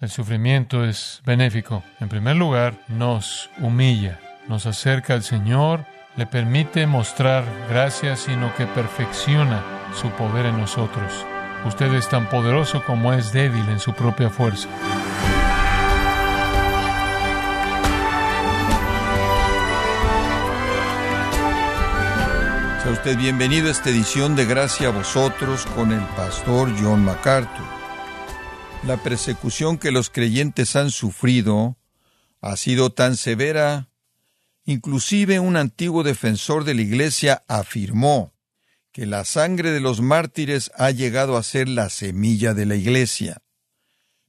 El sufrimiento es benéfico. En primer lugar, nos humilla, nos acerca al Señor, le permite mostrar gracia, sino que perfecciona su poder en nosotros. Usted es tan poderoso como es débil en su propia fuerza. Sea usted bienvenido a esta edición de Gracia a vosotros con el pastor John MacArthur. La persecución que los creyentes han sufrido ha sido tan severa, inclusive un antiguo defensor de la Iglesia afirmó que la sangre de los mártires ha llegado a ser la semilla de la Iglesia.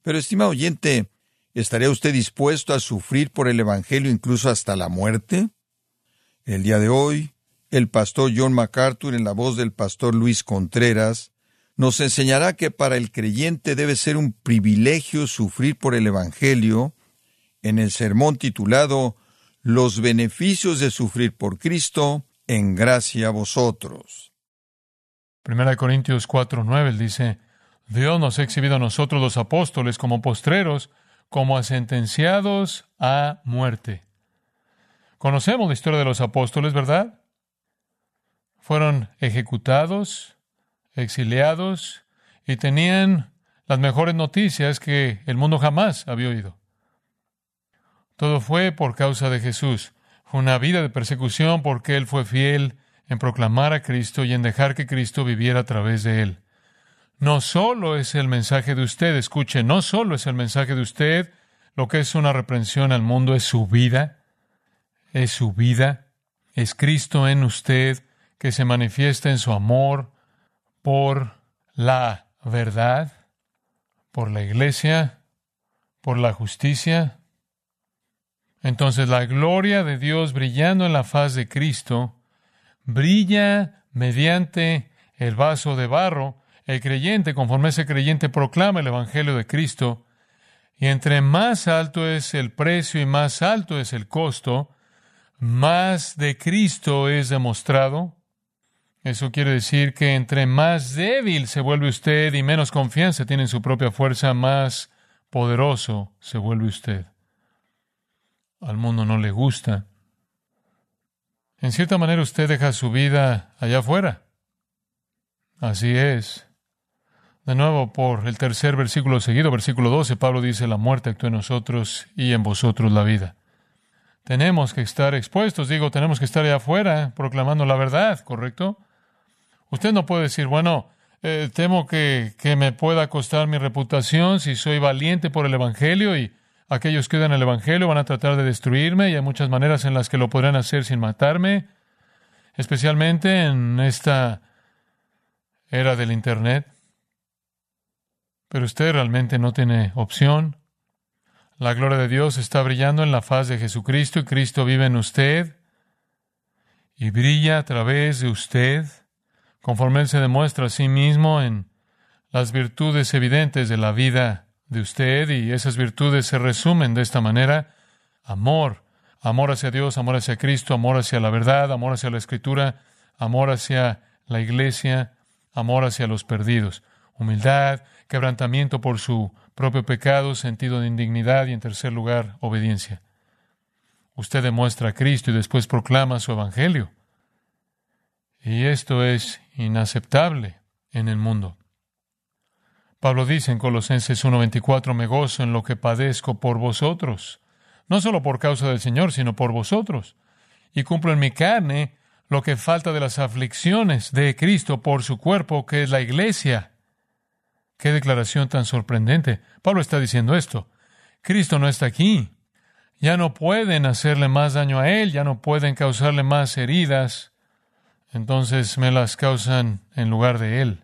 Pero, estimado oyente, ¿estaría usted dispuesto a sufrir por el Evangelio incluso hasta la muerte? El día de hoy, el pastor John MacArthur, en la voz del pastor Luis Contreras, nos enseñará que para el creyente debe ser un privilegio sufrir por el Evangelio en el sermón titulado Los beneficios de sufrir por Cristo en gracia a vosotros. Primera de Corintios 4:9 dice, Dios nos ha exhibido a nosotros los apóstoles como postreros, como a sentenciados a muerte. Conocemos la historia de los apóstoles, ¿verdad? Fueron ejecutados, exiliados y tenían las mejores noticias que el mundo jamás había oído. Todo fue por causa de Jesús. Fue una vida de persecución porque Él fue fiel en proclamar a Cristo y en dejar que Cristo viviera a través de Él. No solo es el mensaje de usted, escuche, no solo es el mensaje de usted, lo que es una reprensión al mundo es su vida, es su vida, es Cristo en usted que se manifiesta en su amor, por la verdad, por la iglesia, por la justicia. Entonces la gloria de Dios brillando en la faz de Cristo brilla mediante el vaso de barro. El creyente, conforme ese creyente proclama el Evangelio de Cristo, y entre más alto es el precio y más alto es el costo, más de Cristo es demostrado, eso quiere decir que entre más débil se vuelve usted y menos confianza tiene en su propia fuerza, más poderoso se vuelve usted. Al mundo no le gusta. En cierta manera usted deja su vida allá afuera. Así es. De nuevo, por el tercer versículo seguido, versículo 12, Pablo dice, la muerte actúa en nosotros y en vosotros la vida. Tenemos que estar expuestos, digo, tenemos que estar allá afuera proclamando la verdad, ¿correcto? Usted no puede decir, bueno, eh, temo que, que, me pueda costar mi reputación si soy valiente por el Evangelio y aquellos que dan el Evangelio van a tratar de destruirme y hay muchas maneras en las que lo podrán hacer sin matarme, especialmente en esta era del Internet. Pero usted realmente no tiene opción. La gloria de Dios está brillando en la faz de Jesucristo y Cristo vive en usted y brilla a través de usted conforme Él se demuestra a sí mismo en las virtudes evidentes de la vida de usted y esas virtudes se resumen de esta manera. Amor, amor hacia Dios, amor hacia Cristo, amor hacia la verdad, amor hacia la Escritura, amor hacia la Iglesia, amor hacia los perdidos, humildad, quebrantamiento por su propio pecado, sentido de indignidad y en tercer lugar, obediencia. Usted demuestra a Cristo y después proclama su Evangelio. Y esto es inaceptable en el mundo. Pablo dice en Colosenses 1:24, me gozo en lo que padezco por vosotros, no solo por causa del Señor, sino por vosotros, y cumplo en mi carne lo que falta de las aflicciones de Cristo por su cuerpo, que es la iglesia. Qué declaración tan sorprendente. Pablo está diciendo esto. Cristo no está aquí. Ya no pueden hacerle más daño a él, ya no pueden causarle más heridas entonces me las causan en lugar de Él.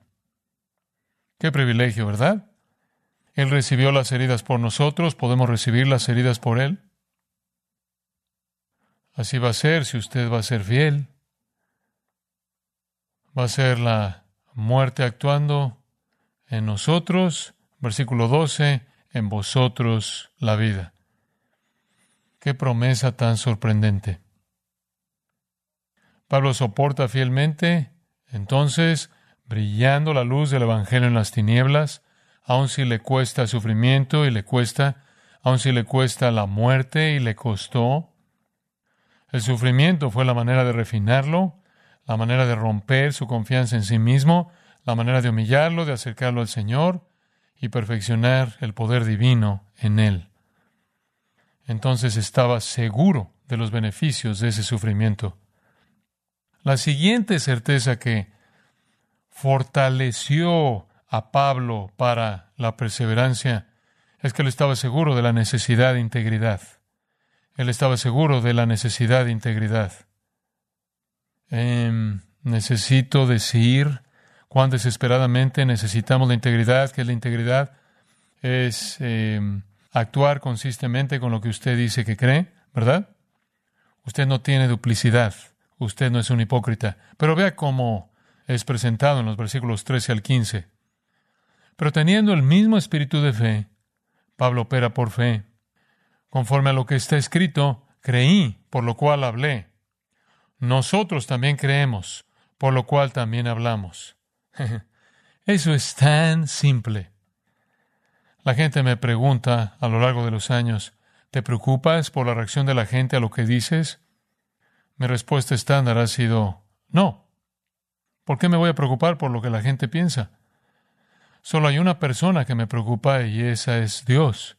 Qué privilegio, ¿verdad? Él recibió las heridas por nosotros, podemos recibir las heridas por Él. Así va a ser si usted va a ser fiel. Va a ser la muerte actuando en nosotros, versículo 12, en vosotros la vida. Qué promesa tan sorprendente. Pablo soporta fielmente, entonces, brillando la luz del Evangelio en las tinieblas, aun si le cuesta sufrimiento y le cuesta, aun si le cuesta la muerte y le costó. El sufrimiento fue la manera de refinarlo, la manera de romper su confianza en sí mismo, la manera de humillarlo, de acercarlo al Señor y perfeccionar el poder divino en él. Entonces estaba seguro de los beneficios de ese sufrimiento. La siguiente certeza que fortaleció a Pablo para la perseverancia es que él estaba seguro de la necesidad de integridad. Él estaba seguro de la necesidad de integridad. Em, necesito decir cuán desesperadamente necesitamos la integridad. que la integridad? Es em, actuar consistentemente con lo que usted dice que cree, ¿verdad? Usted no tiene duplicidad, usted no es un hipócrita. Pero vea cómo es presentado en los versículos 13 al 15. Pero teniendo el mismo espíritu de fe, Pablo opera por fe. Conforme a lo que está escrito, creí, por lo cual hablé. Nosotros también creemos, por lo cual también hablamos. Eso es tan simple. La gente me pregunta a lo largo de los años, ¿te preocupas por la reacción de la gente a lo que dices? Mi respuesta estándar ha sido, no. ¿Por qué me voy a preocupar por lo que la gente piensa? Solo hay una persona que me preocupa y esa es Dios.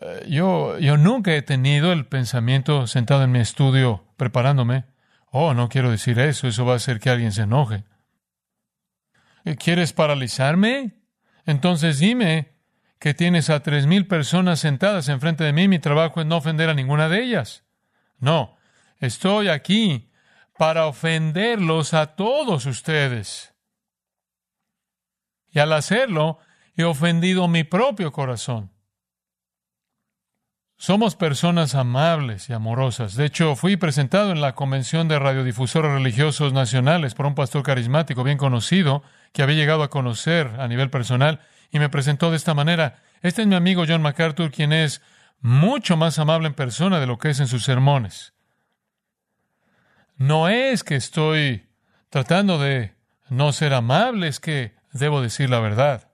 Eh, yo, yo nunca he tenido el pensamiento sentado en mi estudio preparándome. Oh, no quiero decir eso, eso va a hacer que alguien se enoje. ¿Quieres paralizarme? Entonces dime que tienes a tres mil personas sentadas enfrente de mí, mi trabajo es no ofender a ninguna de ellas. No, estoy aquí para ofenderlos a todos ustedes. Y al hacerlo, he ofendido mi propio corazón. Somos personas amables y amorosas. De hecho, fui presentado en la Convención de Radiodifusores Religiosos Nacionales por un pastor carismático bien conocido que había llegado a conocer a nivel personal y me presentó de esta manera. Este es mi amigo John MacArthur, quien es mucho más amable en persona de lo que es en sus sermones. No es que estoy tratando de no ser amable, es que debo decir la verdad.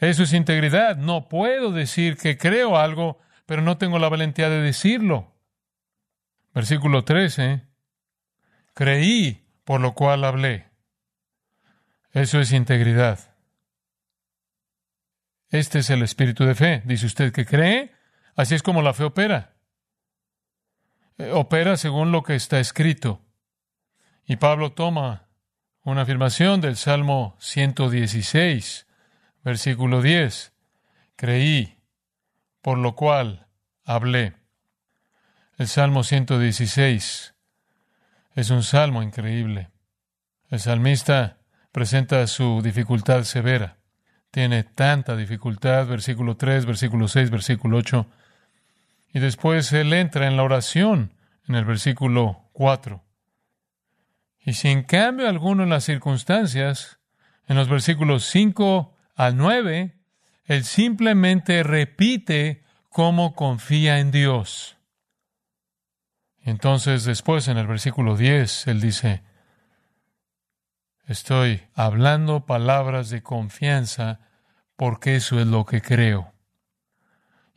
Eso es integridad. No puedo decir que creo algo, pero no tengo la valentía de decirlo. Versículo 13. Creí, por lo cual hablé. Eso es integridad. Este es el espíritu de fe. Dice usted que cree, así es como la fe opera. Eh, opera según lo que está escrito. Y Pablo toma una afirmación del Salmo 116, versículo 10. Creí, por lo cual hablé. El Salmo 116 es un salmo increíble. El salmista presenta su dificultad severa tiene tanta dificultad, versículo 3, versículo 6, versículo 8. Y después él entra en la oración en el versículo 4. Y si en cambio alguno en las circunstancias, en los versículos 5 al 9, él simplemente repite cómo confía en Dios. Entonces después en el versículo 10, él dice, Estoy hablando palabras de confianza porque eso es lo que creo.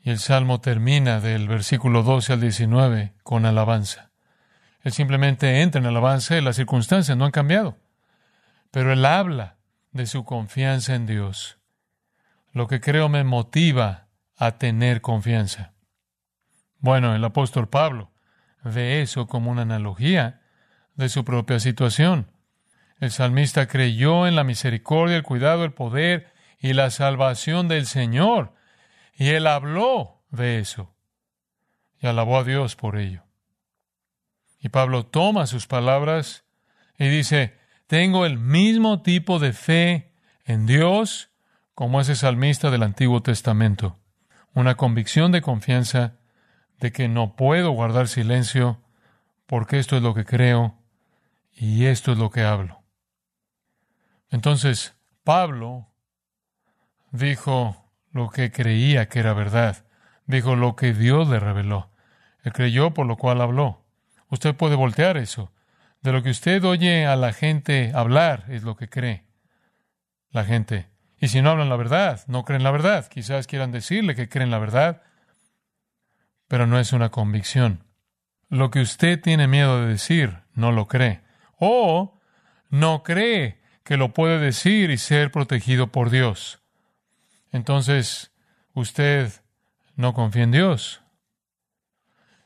Y el salmo termina del versículo 12 al 19 con alabanza. Él simplemente entra en alabanza y las circunstancias no han cambiado. Pero él habla de su confianza en Dios. Lo que creo me motiva a tener confianza. Bueno, el apóstol Pablo ve eso como una analogía de su propia situación. El salmista creyó en la misericordia, el cuidado, el poder y la salvación del Señor. Y él habló de eso. Y alabó a Dios por ello. Y Pablo toma sus palabras y dice, tengo el mismo tipo de fe en Dios como ese salmista del Antiguo Testamento. Una convicción de confianza de que no puedo guardar silencio porque esto es lo que creo y esto es lo que hablo. Entonces, Pablo dijo lo que creía que era verdad, dijo lo que Dios le reveló. Él creyó por lo cual habló. Usted puede voltear eso. De lo que usted oye a la gente hablar es lo que cree la gente. Y si no hablan la verdad, no creen la verdad. Quizás quieran decirle que creen la verdad, pero no es una convicción. Lo que usted tiene miedo de decir, no lo cree. O no cree que lo puede decir y ser protegido por Dios. Entonces, usted no confía en Dios.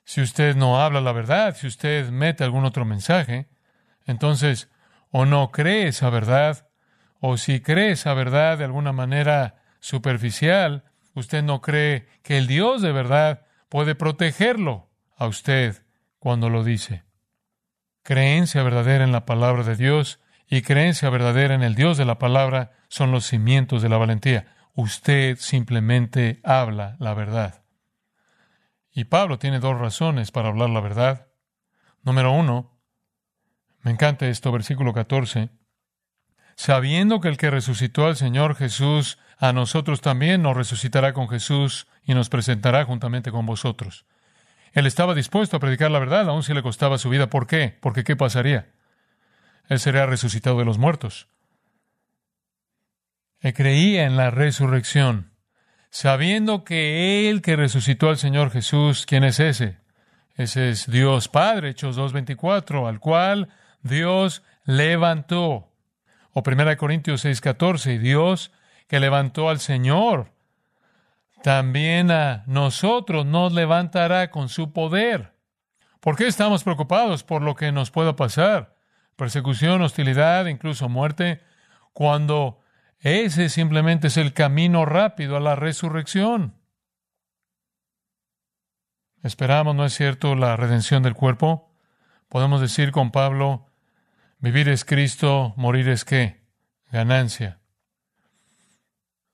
Si usted no habla la verdad, si usted mete algún otro mensaje, entonces o no cree esa verdad, o si cree esa verdad de alguna manera superficial, usted no cree que el Dios de verdad puede protegerlo a usted cuando lo dice. Creencia verdadera en la palabra de Dios y creencia verdadera en el Dios de la palabra son los cimientos de la valentía. Usted simplemente habla la verdad. Y Pablo tiene dos razones para hablar la verdad. Número uno, me encanta esto, versículo 14, sabiendo que el que resucitó al Señor Jesús, a nosotros también nos resucitará con Jesús y nos presentará juntamente con vosotros. Él estaba dispuesto a predicar la verdad, aun si le costaba su vida. ¿Por qué? Porque ¿qué pasaría? Él sería resucitado de los muertos. Él creía en la resurrección, sabiendo que Él que resucitó al Señor Jesús, ¿quién es ese? Ese es Dios Padre, Hechos 2.24, al cual Dios levantó. O 1 Corintios 6.14, y Dios que levantó al Señor, también a nosotros nos levantará con su poder. ¿Por qué estamos preocupados por lo que nos pueda pasar? Persecución, hostilidad, incluso muerte, cuando ese simplemente es el camino rápido a la resurrección. Esperamos, ¿no es cierto?, la redención del cuerpo. Podemos decir con Pablo, vivir es Cristo, morir es qué? Ganancia.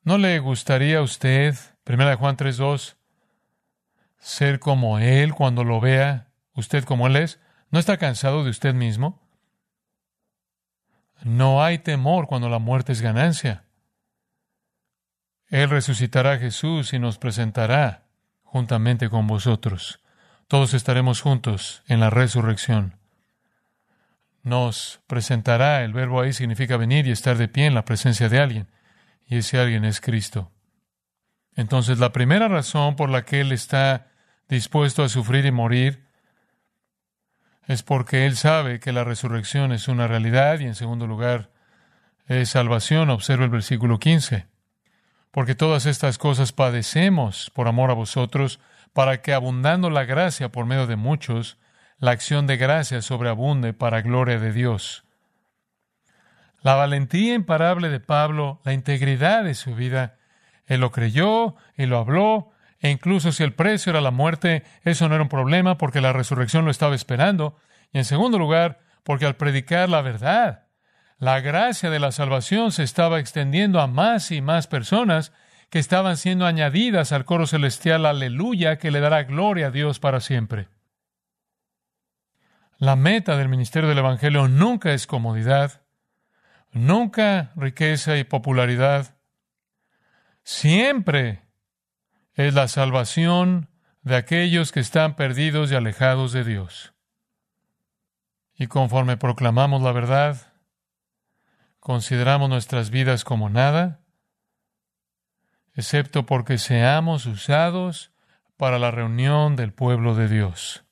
¿No le gustaría a usted, primera de Juan 3.2, ser como Él cuando lo vea, usted como Él es? ¿No está cansado de usted mismo? No hay temor cuando la muerte es ganancia. Él resucitará a Jesús y nos presentará juntamente con vosotros. Todos estaremos juntos en la resurrección. Nos presentará, el verbo ahí significa venir y estar de pie en la presencia de alguien, y ese alguien es Cristo. Entonces, la primera razón por la que Él está dispuesto a sufrir y morir es porque Él sabe que la resurrección es una realidad y en segundo lugar es salvación. Observa el versículo 15. Porque todas estas cosas padecemos por amor a vosotros, para que abundando la gracia por medio de muchos, la acción de gracia sobreabunde para gloria de Dios. La valentía imparable de Pablo, la integridad de su vida, él lo creyó y lo habló, e incluso si el precio era la muerte, eso no era un problema porque la resurrección lo estaba esperando. Y en segundo lugar, porque al predicar la verdad, la gracia de la salvación se estaba extendiendo a más y más personas que estaban siendo añadidas al coro celestial aleluya que le dará gloria a Dios para siempre. La meta del ministerio del Evangelio nunca es comodidad, nunca riqueza y popularidad, siempre es la salvación de aquellos que están perdidos y alejados de Dios. Y conforme proclamamos la verdad, consideramos nuestras vidas como nada, excepto porque seamos usados para la reunión del pueblo de Dios,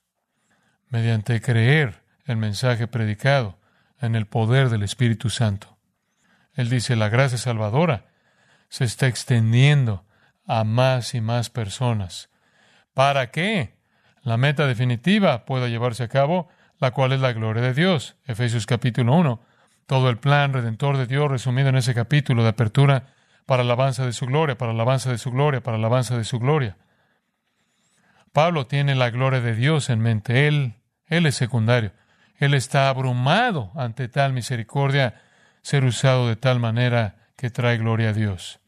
mediante creer el mensaje predicado en el poder del Espíritu Santo. Él dice, la gracia salvadora se está extendiendo a más y más personas. ¿Para qué? La meta definitiva pueda llevarse a cabo, la cual es la gloria de Dios. Efesios capítulo 1. Todo el plan redentor de Dios resumido en ese capítulo de apertura para alabanza de su gloria, para alabanza de su gloria, para alabanza de su gloria. Pablo tiene la gloria de Dios en mente. Él, él es secundario. Él está abrumado ante tal misericordia, ser usado de tal manera que trae gloria a Dios.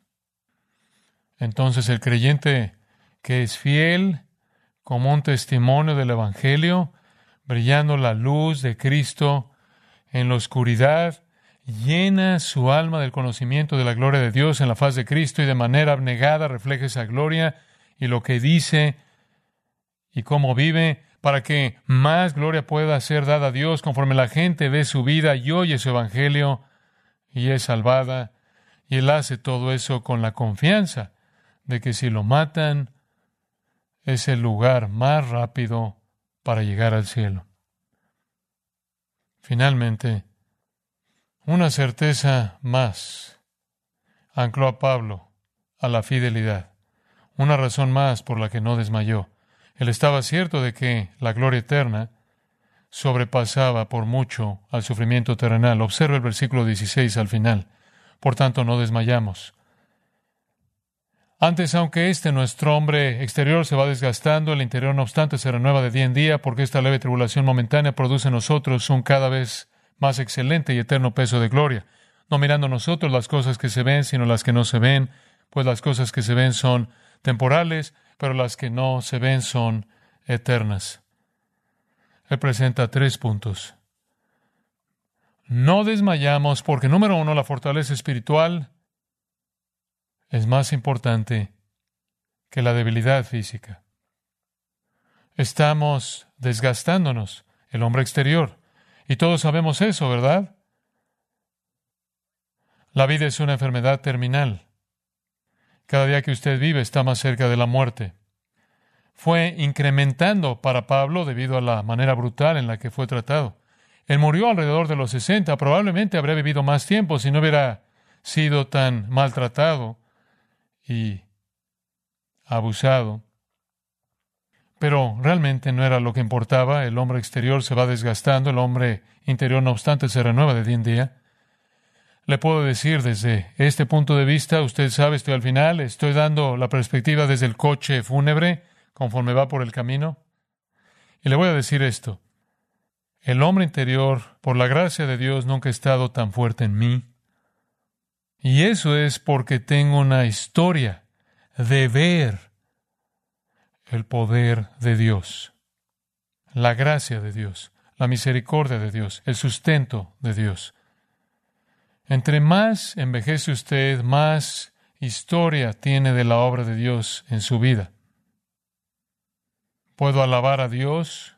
Entonces el creyente que es fiel como un testimonio del Evangelio, brillando la luz de Cristo en la oscuridad, llena su alma del conocimiento de la gloria de Dios en la faz de Cristo y de manera abnegada refleja esa gloria y lo que dice y cómo vive, para que más gloria pueda ser dada a Dios conforme la gente ve su vida y oye su Evangelio y es salvada Y Él hace todo eso con la confianza de que si lo matan, es el lugar más rápido para llegar al cielo. Finalmente, una certeza más ancló a Pablo a la fidelidad, una razón más por la que no desmayó. Él estaba cierto de que la gloria eterna sobrepasaba por mucho al sufrimiento terrenal. Observa el versículo 16 al final. Por tanto, no desmayamos. Antes, aunque este nuestro hombre exterior se va desgastando, el interior no obstante se renueva de día en día, porque esta leve tribulación momentánea produce en nosotros un cada vez más excelente y eterno peso de gloria, no mirando nosotros las cosas que se ven, sino las que no se ven, pues las cosas que se ven son temporales, pero las que no se ven son eternas. Él presenta tres puntos. No desmayamos porque, número uno, la fortaleza espiritual es más importante que la debilidad física. Estamos desgastándonos, el hombre exterior, y todos sabemos eso, ¿verdad? La vida es una enfermedad terminal. Cada día que usted vive está más cerca de la muerte. Fue incrementando para Pablo debido a la manera brutal en la que fue tratado. Él murió alrededor de los 60, probablemente habría vivido más tiempo si no hubiera sido tan maltratado y abusado. Pero realmente no era lo que importaba. El hombre exterior se va desgastando, el hombre interior, no obstante, se renueva de día en día. Le puedo decir desde este punto de vista, usted sabe, estoy al final, estoy dando la perspectiva desde el coche fúnebre conforme va por el camino. Y le voy a decir esto. El hombre interior, por la gracia de Dios, nunca ha estado tan fuerte en mí y eso es porque tengo una historia de ver el poder de Dios, la gracia de Dios, la misericordia de Dios, el sustento de Dios. Entre más envejece usted, más historia tiene de la obra de Dios en su vida. Puedo alabar a Dios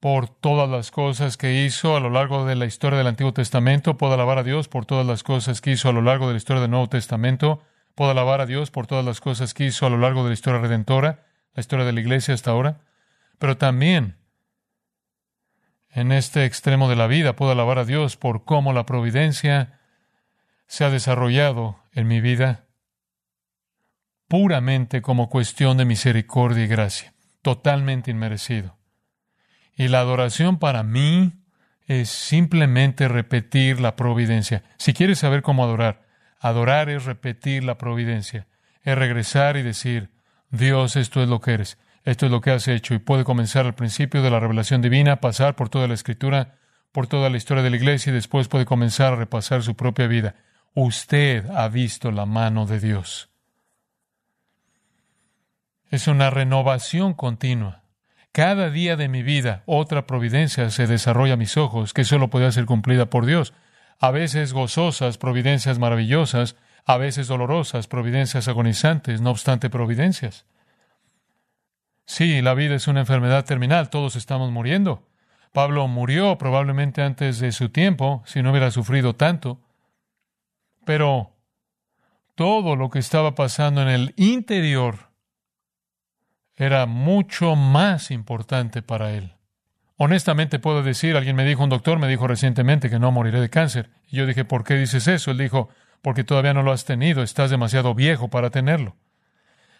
por todas las cosas que hizo a lo largo de la historia del Antiguo Testamento. Puedo alabar a Dios por todas las cosas que hizo a lo largo de la historia del Nuevo Testamento. Puedo alabar a Dios por todas las cosas que hizo a lo largo de la historia redentora, la historia de la Iglesia hasta ahora. Pero también, en este extremo de la vida, puedo alabar a Dios por cómo la providencia se ha desarrollado en mi vida puramente como cuestión de misericordia y gracia, totalmente inmerecido. Y la adoración para mí es simplemente repetir la providencia. Si quieres saber cómo adorar, adorar es repetir la providencia, es regresar y decir, Dios, esto es lo que eres, esto es lo que has hecho, y puede comenzar al principio de la revelación divina, pasar por toda la escritura, por toda la historia de la iglesia, y después puede comenzar a repasar su propia vida. Usted ha visto la mano de Dios. Es una renovación continua. Cada día de mi vida otra providencia se desarrolla a mis ojos que solo puede ser cumplida por Dios. A veces gozosas, providencias maravillosas, a veces dolorosas, providencias agonizantes, no obstante providencias. Sí, la vida es una enfermedad terminal, todos estamos muriendo. Pablo murió probablemente antes de su tiempo, si no hubiera sufrido tanto. Pero todo lo que estaba pasando en el interior era mucho más importante para él. Honestamente puedo decir, alguien me dijo, un doctor me dijo recientemente que no moriré de cáncer. Y yo dije, ¿por qué dices eso? Él dijo, porque todavía no lo has tenido, estás demasiado viejo para tenerlo.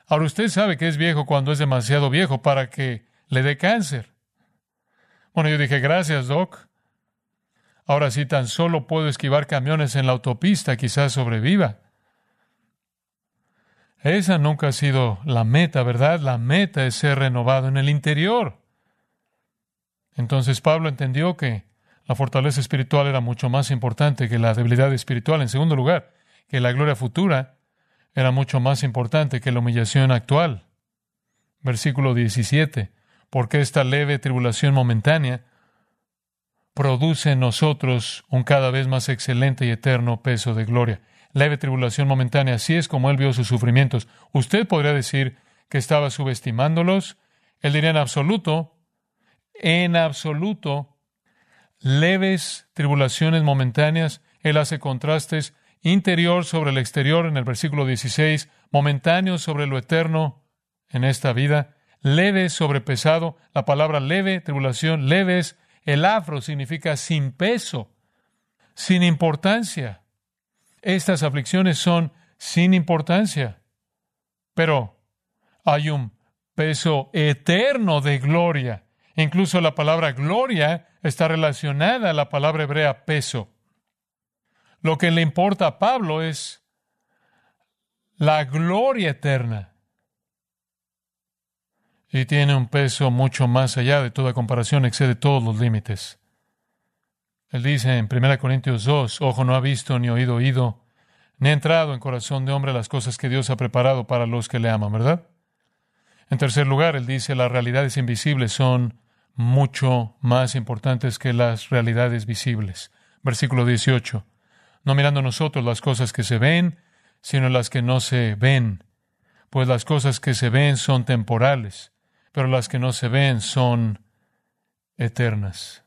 Ahora usted sabe que es viejo cuando es demasiado viejo para que le dé cáncer. Bueno, yo dije, gracias, Doc. Ahora si tan solo puedo esquivar camiones en la autopista, quizás sobreviva. Esa nunca ha sido la meta, ¿verdad? La meta es ser renovado en el interior. Entonces Pablo entendió que la fortaleza espiritual era mucho más importante que la debilidad espiritual. En segundo lugar, que la gloria futura era mucho más importante que la humillación actual. Versículo 17. Porque esta leve tribulación momentánea produce en nosotros un cada vez más excelente y eterno peso de gloria leve tribulación momentánea. Así es como él vio sus sufrimientos. Usted podría decir que estaba subestimándolos. Él diría en absoluto, en absoluto, leves tribulaciones momentáneas. Él hace contrastes interior sobre el exterior en el versículo 16, momentáneo sobre lo eterno en esta vida, leve sobre pesado, la palabra leve, tribulación, leves, el afro significa sin peso, sin importancia. Estas aflicciones son sin importancia, pero hay un peso eterno de gloria. Incluso la palabra gloria está relacionada a la palabra hebrea peso. Lo que le importa a Pablo es la gloria eterna. Y tiene un peso mucho más allá de toda comparación, excede todos los límites. Él dice en 1 Corintios 2, ojo no ha visto ni oído oído, ni ha entrado en corazón de hombre las cosas que Dios ha preparado para los que le aman, ¿verdad? En tercer lugar, él dice, las realidades invisibles son mucho más importantes que las realidades visibles. Versículo 18. No mirando nosotros las cosas que se ven, sino las que no se ven. Pues las cosas que se ven son temporales, pero las que no se ven son eternas.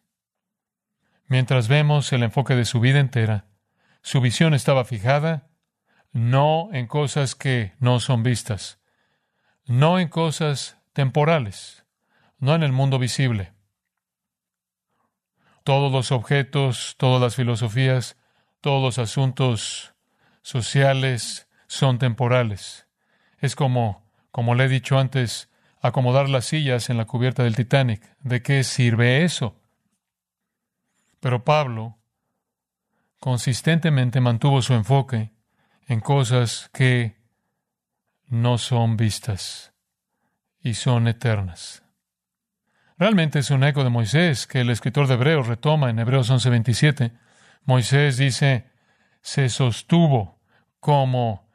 Mientras vemos el enfoque de su vida entera, su visión estaba fijada no en cosas que no son vistas, no en cosas temporales, no en el mundo visible. Todos los objetos, todas las filosofías, todos los asuntos sociales son temporales. Es como, como le he dicho antes, acomodar las sillas en la cubierta del Titanic. ¿De qué sirve eso? Pero Pablo consistentemente mantuvo su enfoque en cosas que no son vistas y son eternas. Realmente es un eco de Moisés que el escritor de Hebreos retoma en Hebreos 11:27. Moisés dice, se sostuvo como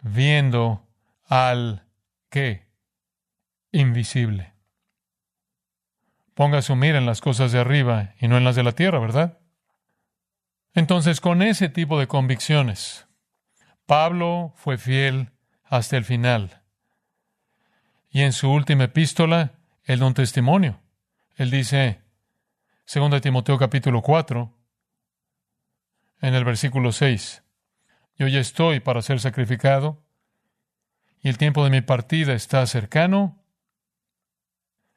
viendo al que invisible. Ponga su mira en las cosas de arriba y no en las de la tierra, ¿verdad? Entonces, con ese tipo de convicciones, Pablo fue fiel hasta el final. Y en su última epístola, él da un testimonio. Él dice, 2 Timoteo capítulo 4, en el versículo 6, yo ya estoy para ser sacrificado y el tiempo de mi partida está cercano.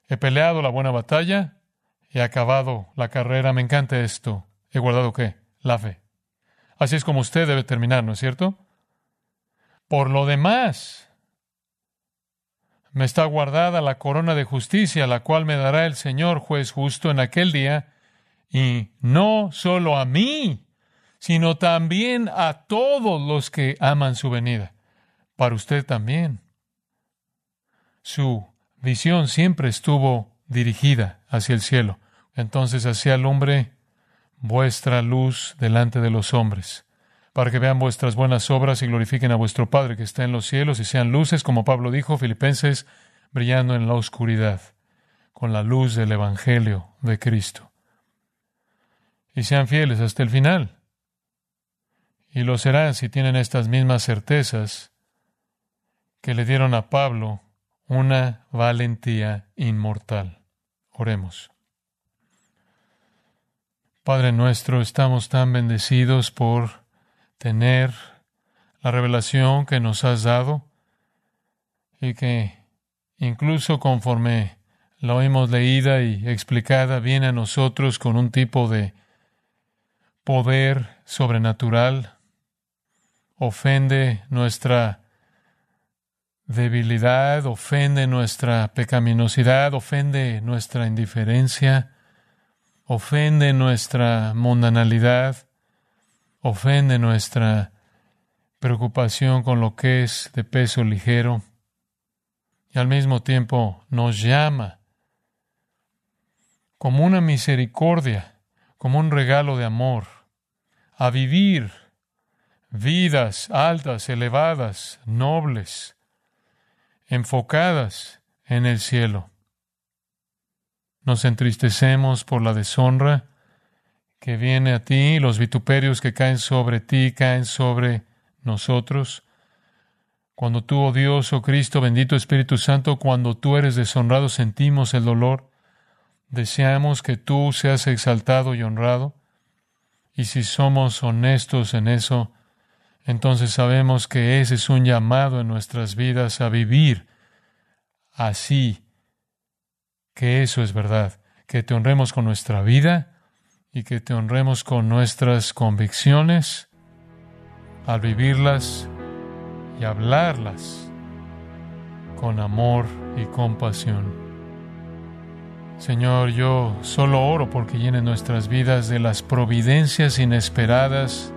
He peleado la buena batalla, he acabado la carrera, me encanta esto. ¿He guardado qué? La fe. Así es como usted debe terminar, ¿no es cierto? Por lo demás, me está guardada la corona de justicia, la cual me dará el Señor juez justo en aquel día, y no solo a mí, sino también a todos los que aman su venida. Para usted también. Su visión siempre estuvo dirigida hacia el cielo. Entonces hacía el hombre vuestra luz delante de los hombres para que vean vuestras buenas obras y glorifiquen a vuestro Padre que está en los cielos y sean luces, como Pablo dijo, Filipenses, brillando en la oscuridad, con la luz del Evangelio de Cristo. Y sean fieles hasta el final. Y lo serán si tienen estas mismas certezas que le dieron a Pablo una valentía inmortal. Oremos. Padre nuestro, estamos tan bendecidos por tener la revelación que nos has dado y que incluso conforme la oímos leída y explicada viene a nosotros con un tipo de poder sobrenatural, ofende nuestra debilidad, ofende nuestra pecaminosidad, ofende nuestra indiferencia, ofende nuestra mundanalidad, ofende nuestra preocupación con lo que es de peso ligero y al mismo tiempo nos llama como una misericordia, como un regalo de amor, a vivir vidas altas, elevadas, nobles, enfocadas en el cielo. Nos entristecemos por la deshonra que viene a ti, los vituperios que caen sobre ti, caen sobre nosotros. Cuando tú, oh Dios, oh Cristo, bendito Espíritu Santo, cuando tú eres deshonrado, sentimos el dolor. Deseamos que tú seas exaltado y honrado. Y si somos honestos en eso, entonces sabemos que ese es un llamado en nuestras vidas a vivir así, que eso es verdad, que te honremos con nuestra vida y que te honremos con nuestras convicciones al vivirlas y hablarlas con amor y compasión. Señor, yo solo oro porque llenen nuestras vidas de las providencias inesperadas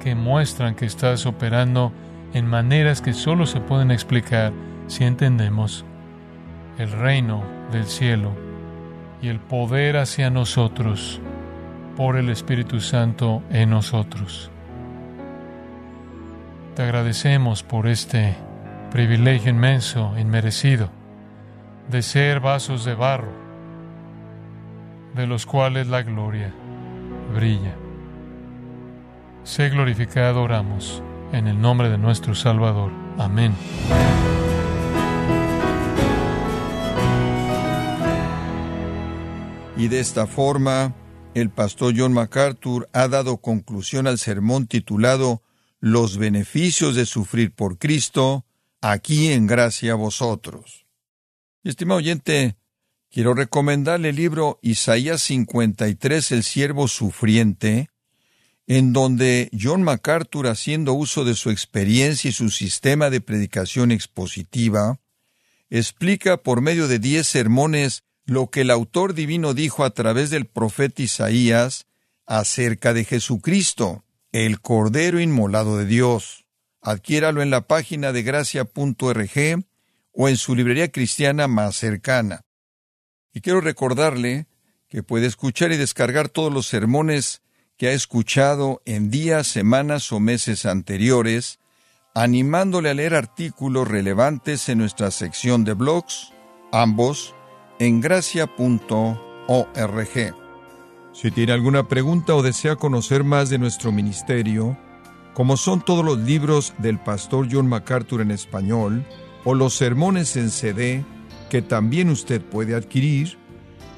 que muestran que estás operando en maneras que solo se pueden explicar si entendemos el reino del cielo y el poder hacia nosotros por el Espíritu Santo en nosotros. Te agradecemos por este privilegio inmenso, inmerecido, de ser vasos de barro, de los cuales la gloria brilla. Sé glorificado, oramos, en el nombre de nuestro Salvador. Amén. Y de esta forma, el pastor John MacArthur ha dado conclusión al sermón titulado Los beneficios de sufrir por Cristo, aquí en gracia a vosotros. estimado oyente, quiero recomendarle el libro Isaías 53, El siervo sufriente, en donde John MacArthur, haciendo uso de su experiencia y su sistema de predicación expositiva, explica por medio de diez sermones lo que el autor divino dijo a través del profeta Isaías acerca de Jesucristo, el Cordero Inmolado de Dios. Adquiéralo en la página de gracia.org o en su librería cristiana más cercana. Y quiero recordarle que puede escuchar y descargar todos los sermones que ha escuchado en días, semanas o meses anteriores, animándole a leer artículos relevantes en nuestra sección de blogs, ambos en gracia.org. Si tiene alguna pregunta o desea conocer más de nuestro ministerio, como son todos los libros del pastor John MacArthur en español o los sermones en CD que también usted puede adquirir,